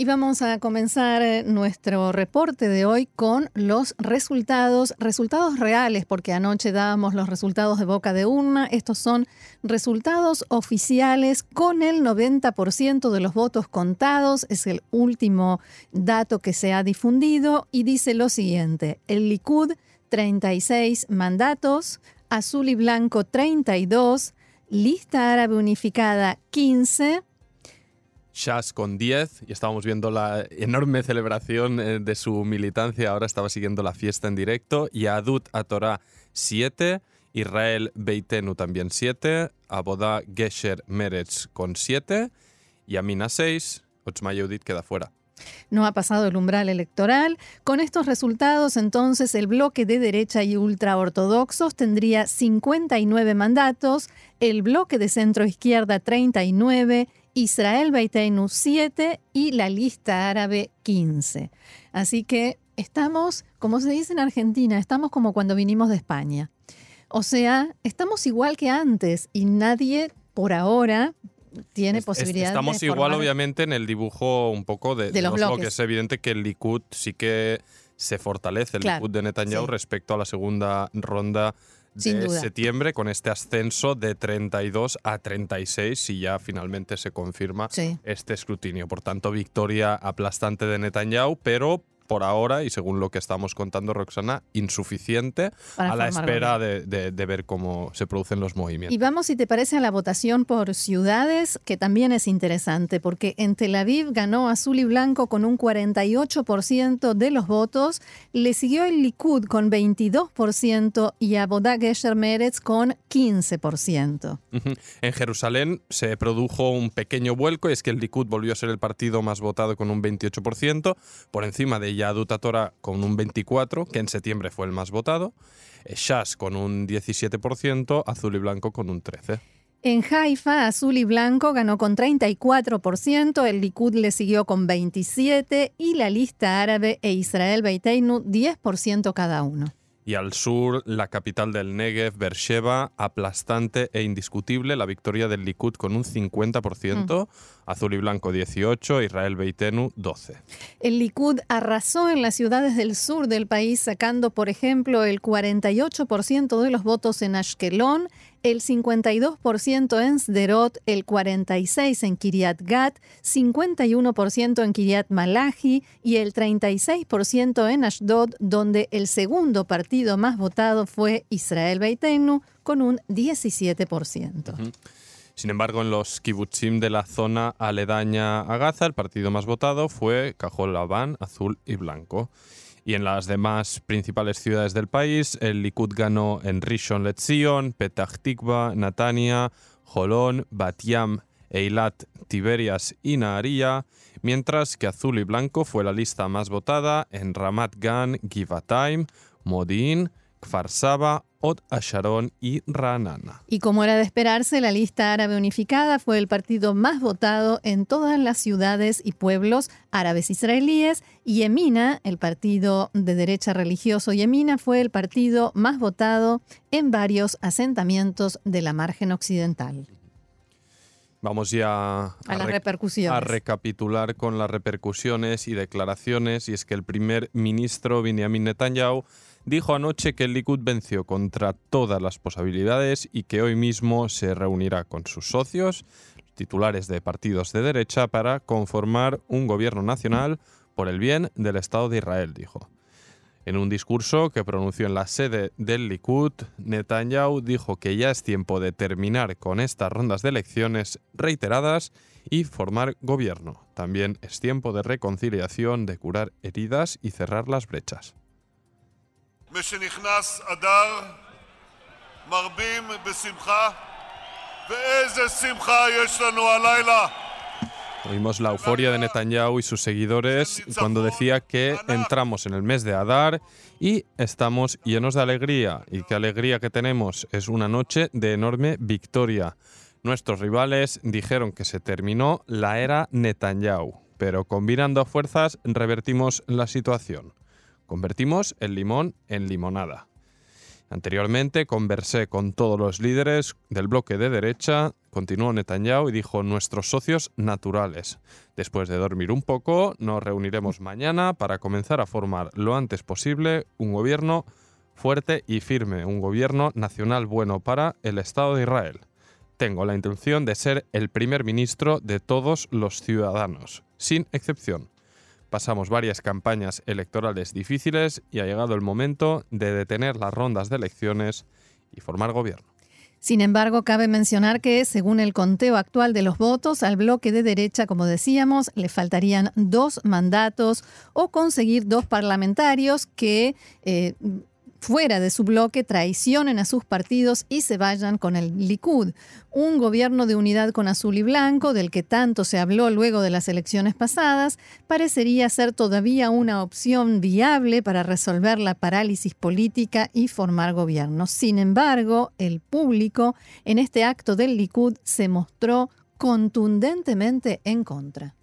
Y vamos a comenzar eh, nuestro reporte de hoy con los resultados, resultados reales, porque anoche dábamos los resultados de boca de urna. Estos son resultados oficiales con el 90% de los votos contados. Es el último dato que se ha difundido y dice lo siguiente. El Likud, 36 mandatos, azul y blanco, 32, lista árabe unificada, 15 Shas con 10 y estábamos viendo la enorme celebración eh, de su militancia. Ahora estaba siguiendo la fiesta en directo. Y Adut Atorah 7, Israel Beitenu también 7, Abodá Gesher Meretz con 7 y Amina 6, Otzma Yehudit queda fuera. No ha pasado el umbral electoral. Con estos resultados, entonces, el bloque de derecha y ultraortodoxos tendría 59 mandatos, el bloque de centro izquierda 39 Israel Beiteinu 7 y la lista árabe 15. Así que estamos, como se dice en Argentina, estamos como cuando vinimos de España. O sea, estamos igual que antes y nadie por ahora tiene posibilidad Estamos igual, obviamente, en el dibujo un poco de, los, bloques. Es evidente que el Likud sí que se fortalece, el Likud de Netanyahu, respecto a la segunda ronda de septiembre con este ascenso de 32 a 36 si ya finalmente se confirma este escrutinio. Por tanto, victoria aplastante de Netanyahu, pero por ahora, y según lo que estamos contando, Roxana, insuficiente a la espera de, ver cómo se producen los movimientos. Y vamos, si te parece, a la votación por ciudades, que también es interesante, porque en Tel Aviv ganó Azul y Blanco con un 48% de los votos, le siguió el Likud con 22% y Abodá Gesher Meretz con 15%. En Jerusalén se produjo un pequeño vuelco, y es que el Likud volvió a ser el partido más votado con un 28%, por encima de Yadut Torah con un 24%, que en septiembre fue el más votado, eh, Shas con un 17%, Azul y Blanco con un 13%. En Haifa, Azul y Blanco ganó con 34%, el Likud le siguió con 27% y la lista árabe e Israel Beiteinu 10% cada uno y al sur la capital del Negev, Beersheba, aplastante e indiscutible la victoria del Likud con un 50%, mm. azul y blanco 18, Israel Beitenu 12. El Likud arrasó en las ciudades del sur del país sacando, por ejemplo, el 48% de los votos en Ashkelon, el 52% en Sderot, el 46% en Kiryat Gat, 51% en Kiryat Malachi y el 36% en Ashdod, donde el segundo partido más votado fue Israel Beitenu con un 17%. Sin embargo, en los kibbutzim de la zona aledaña a Gaza, el partido más votado fue Cajol Labán, azul y blanco. Y en las demás principales ciudades del país, el Likud ganó en Rishon LeZion, Petah Tikva, Natania, Jolón, Batiam, Eilat, Tiberias y Naharia, mientras que azul y blanco fue la lista más votada en Ramat Gan, Givatayim, Modin, Kfar Saba, Od Asharon y Ranana. Y como era de esperarse, la lista árabe unificada fue el partido más votado en todas las ciudades y pueblos árabes israelíes y Yemina, el partido de derecha religioso Yemina, fue el partido más votado en varios asentamientos de la margen occidental. Vamos ya a, a recapitular con las repercusiones y declaraciones y es que el primer ministro Benjamin Netanyahu dijo anoche que el Likud venció contra todas las posibilidades y que hoy mismo se reunirá con sus socios, titulares de partidos de derecha, para conformar un gobierno nacional por el bien del Estado de Israel, dijo. En un discurso que pronunció en la sede del Likud, Netanyahu dijo que ya es tiempo de terminar con estas rondas de elecciones reiteradas y formar gobierno. También es tiempo de reconciliación, de curar heridas y cerrar las brechas. משנכנס אדר, מרבים בשמחה, ואיזה שמחה יש לנו הלילה. Oímos la euforia de Netanyahu y sus seguidores cuando decía que entramos en el mes de Adar y estamos llenos de alegría. Y qué alegría que tenemos. Es una noche de enorme victoria. Nuestros rivales dijeron que se terminó la era Netanyahu, pero combinando fuerzas revertimos la situación. Convertimos el limón en limonada. Anteriormente conversé con todos los líderes del bloque de derecha, continuó Netanyahu y dijo nuestros socios naturales. Después de dormir un poco, nos reuniremos mañana para comenzar a formar lo antes posible un gobierno fuerte y firme, un gobierno nacional bueno para el Estado de Israel. Tengo la intención de ser el primer ministro de todos los ciudadanos, sin excepción. Pasamos varias campañas electorales difíciles y ha llegado el momento de detener las rondas de elecciones y formar gobierno. Sin embargo, cabe mencionar que, según el conteo actual de los votos, al bloque de derecha, como decíamos, le faltarían dos mandatos o conseguir dos parlamentarios que eh, fuera de su bloque traicionen a sus partidos y se vayan con el Likud, un gobierno de unidad con azul y blanco del que tanto se habló luego de las elecciones pasadas, parecería ser todavía una opción viable para resolver la parálisis política y formar gobierno. Sin embargo, el público en este acto del Likud se mostró contundentemente en contra.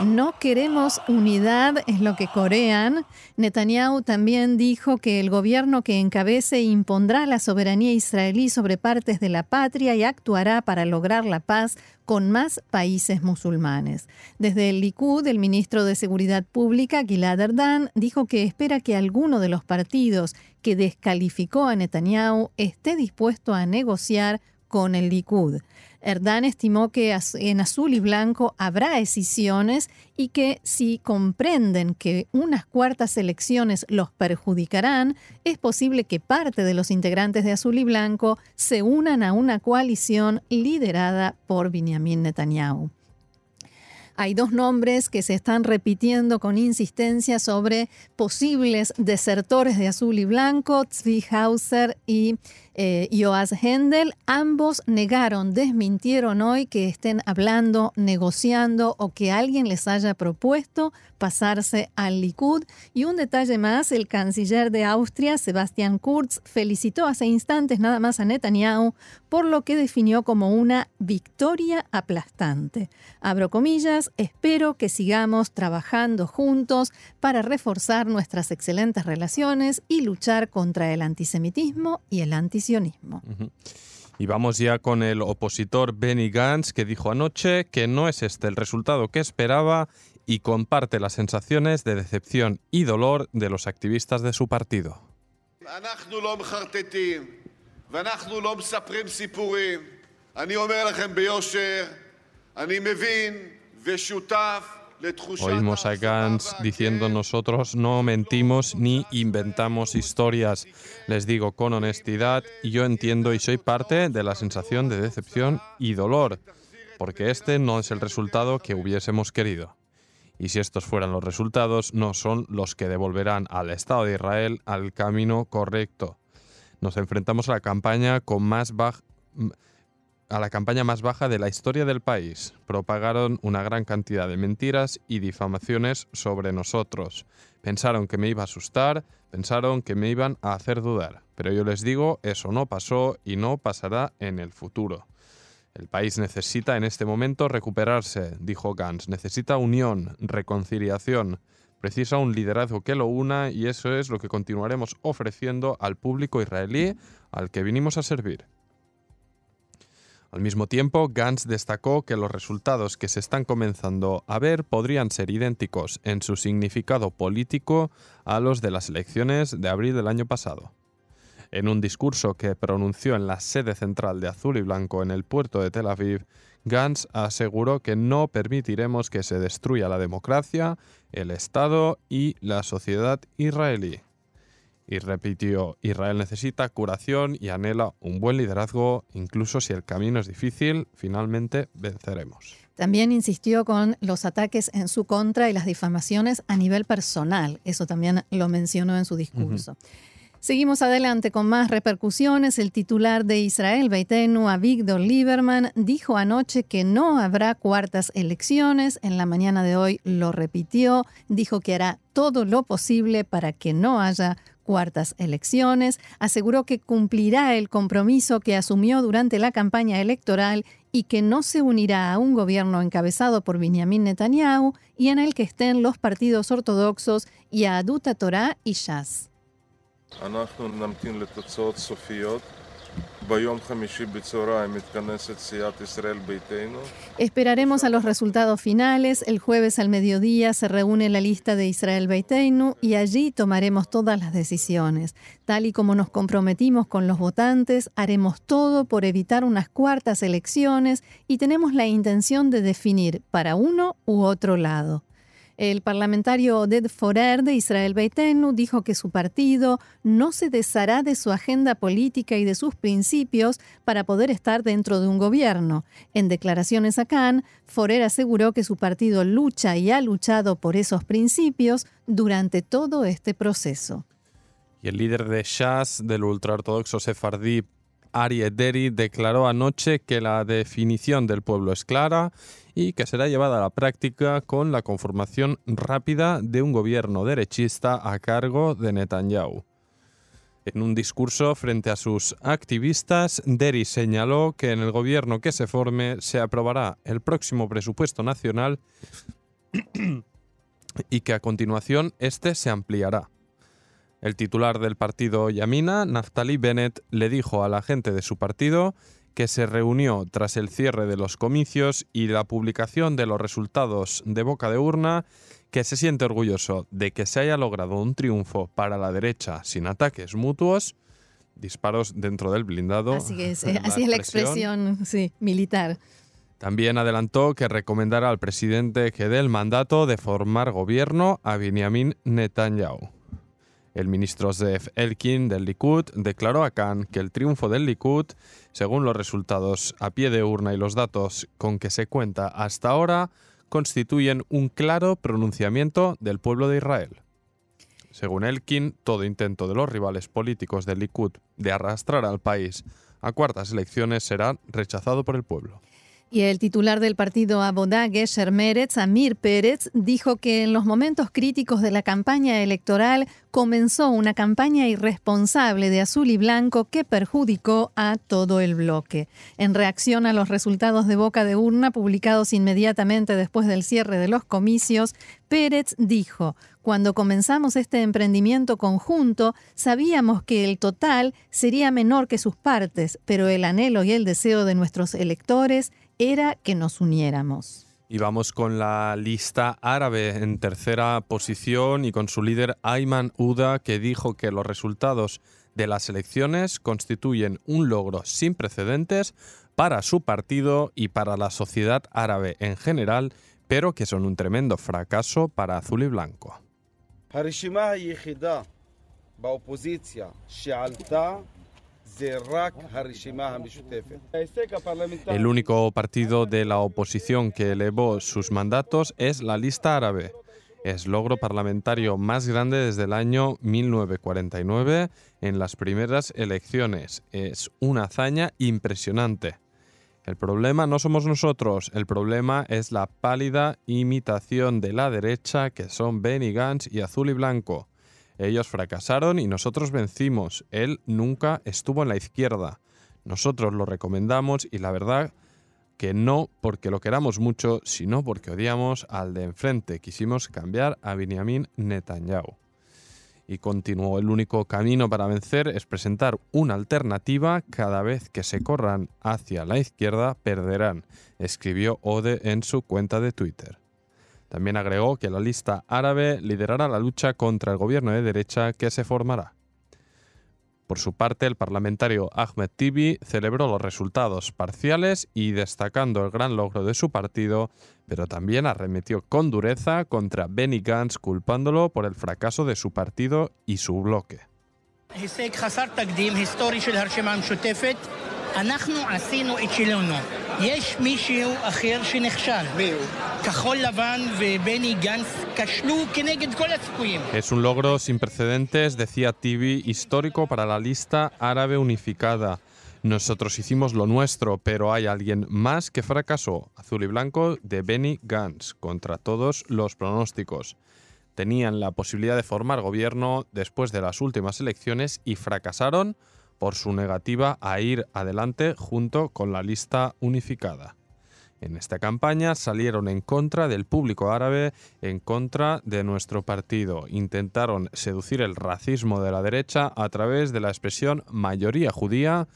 No queremos unidad, es lo que corean. Netanyahu también dijo que el gobierno que encabece impondrá la soberanía israelí sobre partes de la patria y actuará para lograr la paz con más países musulmanes. Desde el Likud, el ministro de Seguridad Pública, Gilad Erdan, dijo que espera que alguno de los partidos que descalificó a Netanyahu esté dispuesto a negociar con el Likud. Erdán estimó que en azul y blanco habrá escisiones y que si comprenden que unas cuartas elecciones los perjudicarán, es posible que parte de los integrantes de azul y blanco se unan a una coalición liderada por Benjamin Netanyahu. Hay dos nombres que se están repitiendo con insistencia sobre posibles desertores de azul y blanco, Tzvi Hauser y eh, Joas Hendel, ambos negaron, desmintieron hoy que estén hablando, negociando o que alguien les haya propuesto pasarse al Likud. Y un detalle más, el canciller de Austria, Sebastian Kurz, felicitó hace instantes nada más a Netanyahu por lo que definió como una victoria aplastante. Abro comillas, espero que sigamos trabajando juntos para reforzar nuestras excelentes relaciones y luchar contra el antisemitismo y el antisemitismo y vamos ya con el opositor Benny Gantz, que dijo anoche que no es este el resultado que esperaba y comparte las sensaciones de decepción y dolor de los activistas de su partido. Oímos a Gantz diciendo nosotros no mentimos ni inventamos historias. Les digo con honestidad y yo entiendo y soy parte de la sensación de decepción y dolor, porque este no es el resultado que hubiésemos querido. Y si estos fueran los resultados, no son los que devolverán al Estado de Israel al camino correcto. Nos enfrentamos a la campaña con más baja a la campaña más baja de la historia del país. Propagaron una gran cantidad de mentiras y difamaciones sobre nosotros. Pensaron que me iba a asustar, pensaron que me iban a hacer dudar. Pero yo les digo, eso no pasó y no pasará en el futuro. El país necesita en este momento recuperarse, dijo Gantz. Necesita unión, reconciliación. Precisa un liderazgo que lo una y eso es lo que continuaremos ofreciendo al público israelí al que vinimos a servir. Al mismo tiempo, Gantz destacó que los resultados que se están comenzando a ver podrían ser idénticos en su significado político a los de las elecciones de abril del año pasado. En un discurso que pronunció en la sede central de Azul y Blanco en el puerto de Tel Aviv, Gantz aseguró que no permitiremos que se destruya la democracia, el Estado y la sociedad israelí. Y repitió, Israel necesita curación y anhela un buen liderazgo, incluso si el camino es difícil, finalmente venceremos. También insistió con los ataques en su contra y las difamaciones a nivel personal. Eso también lo mencionó en su discurso. Seguimos adelante con más repercusiones. El titular de Israel, Beitenu, Avigdor Lieberman, dijo anoche que no habrá cuartas elecciones. En la mañana de hoy lo repitió. Dijo que hará todo lo posible para que no haya cuartas elecciones, aseguró que cumplirá el compromiso que asumió durante la campaña electoral y que no se unirá a un gobierno encabezado por Benjamin Netanyahu y en el que estén los partidos ortodoxos Yaduta Torah y Shas. Esperaremos a los resultados finales. El jueves al mediodía se reúne la lista de Israel Beiteinu y allí tomaremos todas las decisiones. Tal y como nos comprometimos con los votantes, haremos todo por evitar unas cuartas elecciones y tenemos la intención de definir para uno u otro lado. El parlamentario Oded Forer de Israel Beitenu dijo que su partido no se deshará de su agenda política y de sus principios para poder estar dentro de un gobierno. En declaraciones a Cannes, Forer aseguró que su partido lucha y ha luchado por esos principios durante todo este proceso. Y el líder de Shas, del ultraortodoxo sefardí Ari Ederi, declaró anoche que la definición del pueblo es clara y que será llevada a la práctica con la conformación rápida de un gobierno derechista a cargo de Netanyahu. En un discurso frente a sus activistas, Deri señaló que en el gobierno que se forme se aprobará el próximo presupuesto nacional y que a continuación este se ampliará. El titular del partido Yamina, Naftali Bennett, le dijo a la gente de su partido que se reunió tras el cierre de los comicios y la publicación de los resultados de boca de urna, que se siente orgulloso de que se haya logrado un triunfo para la derecha sin ataques mutuos, disparos dentro del blindado. Así es, así es la expresión militar. También adelantó que recomendará al presidente que dé el mandato de formar gobierno a Benjamin Netanyahu. El ministro Zef Elkin del Likud declaró a Khan que el triunfo del Likud, según los resultados a pie de urna y los datos con que se cuenta hasta ahora, constituyen un claro pronunciamiento del pueblo de Israel. Según Elkin, todo intento de los rivales políticos del Likud de arrastrar al país a cuartas elecciones será rechazado por el pueblo. Y el titular del partido Abodá, Gesher Meretz, Amir Pérez, dijo que en los momentos críticos de la campaña electoral comenzó una campaña irresponsable de azul y blanco que perjudicó a todo el bloque. En reacción a los resultados de boca de urna publicados inmediatamente después del cierre de los comicios, Pérez dijo, cuando comenzamos este emprendimiento conjunto, sabíamos que el total sería menor que sus partes, pero el anhelo y el deseo de nuestros electores era que nos uniéramos. Y vamos con la lista árabe en tercera posición y con su líder Ayman Uda que dijo que los resultados de las elecciones constituyen un logro sin precedentes para su partido y para la sociedad árabe en general, pero que son un tremendo fracaso para Azul y Blanco. El único partido de la oposición que elevó sus mandatos es la lista árabe. Es logro parlamentario más grande desde el año 1949 en las primeras elecciones. Es una hazaña impresionante. El problema no somos nosotros, el problema es la pálida imitación de la derecha que son Benny Gantz y Azul y Blanco. Ellos fracasaron y nosotros vencimos. Él nunca estuvo en la izquierda. Nosotros lo recomendamos y la verdad que no porque lo queramos mucho, sino porque odiamos al de enfrente. Quisimos cambiar a Benjamin Netanyahu. Y continuó, el único camino para vencer es presentar una alternativa. Cada vez que se corran hacia la izquierda, perderán, escribió Ode en su cuenta de Twitter. También agregó que la lista árabe liderará la lucha contra el gobierno de derecha que se formará. Por su parte, el parlamentario Ahmed Tibi celebró los resultados parciales y destacando el gran logro de su partido, pero también arremetió con dureza contra Benny Gantz culpándolo por el fracaso de su partido y su bloque. Es un logro sin precedentes, decía Tibi, histórico para la lista árabe unificada. Nosotros hicimos lo nuestro, pero hay alguien más que fracasó, azul y blanco, de Benny Gantz, contra todos los pronósticos. Tenían la posibilidad de formar gobierno después de las últimas elecciones y fracasaron por su negativa a ir adelante junto con la lista unificada. En esta campaña salieron en contra del público árabe, en contra de nuestro partido. Intentaron seducir el racismo de la derecha a través de la expresión mayoría judía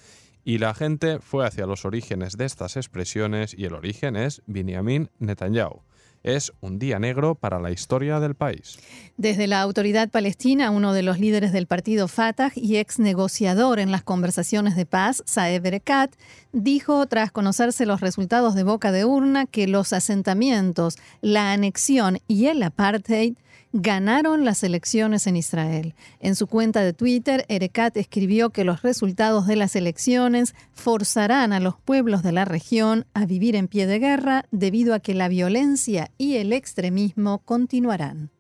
y la gente fue hacia los orígenes de estas expresiones y el origen es Benjamin Netanyahu es un día negro para la historia del país. Desde la autoridad palestina, uno de los líderes del partido Fatah y ex negociador en las conversaciones de paz, Saeb Erekat, dijo tras conocerse los resultados de boca de urna que los asentamientos, la anexión y el apartheid ganaron las elecciones en Israel. En su cuenta de Twitter, Erekat escribió que los resultados de las elecciones forzarán a los pueblos de la región a vivir en pie de guerra debido a que la violencia y el extremismo continuarán.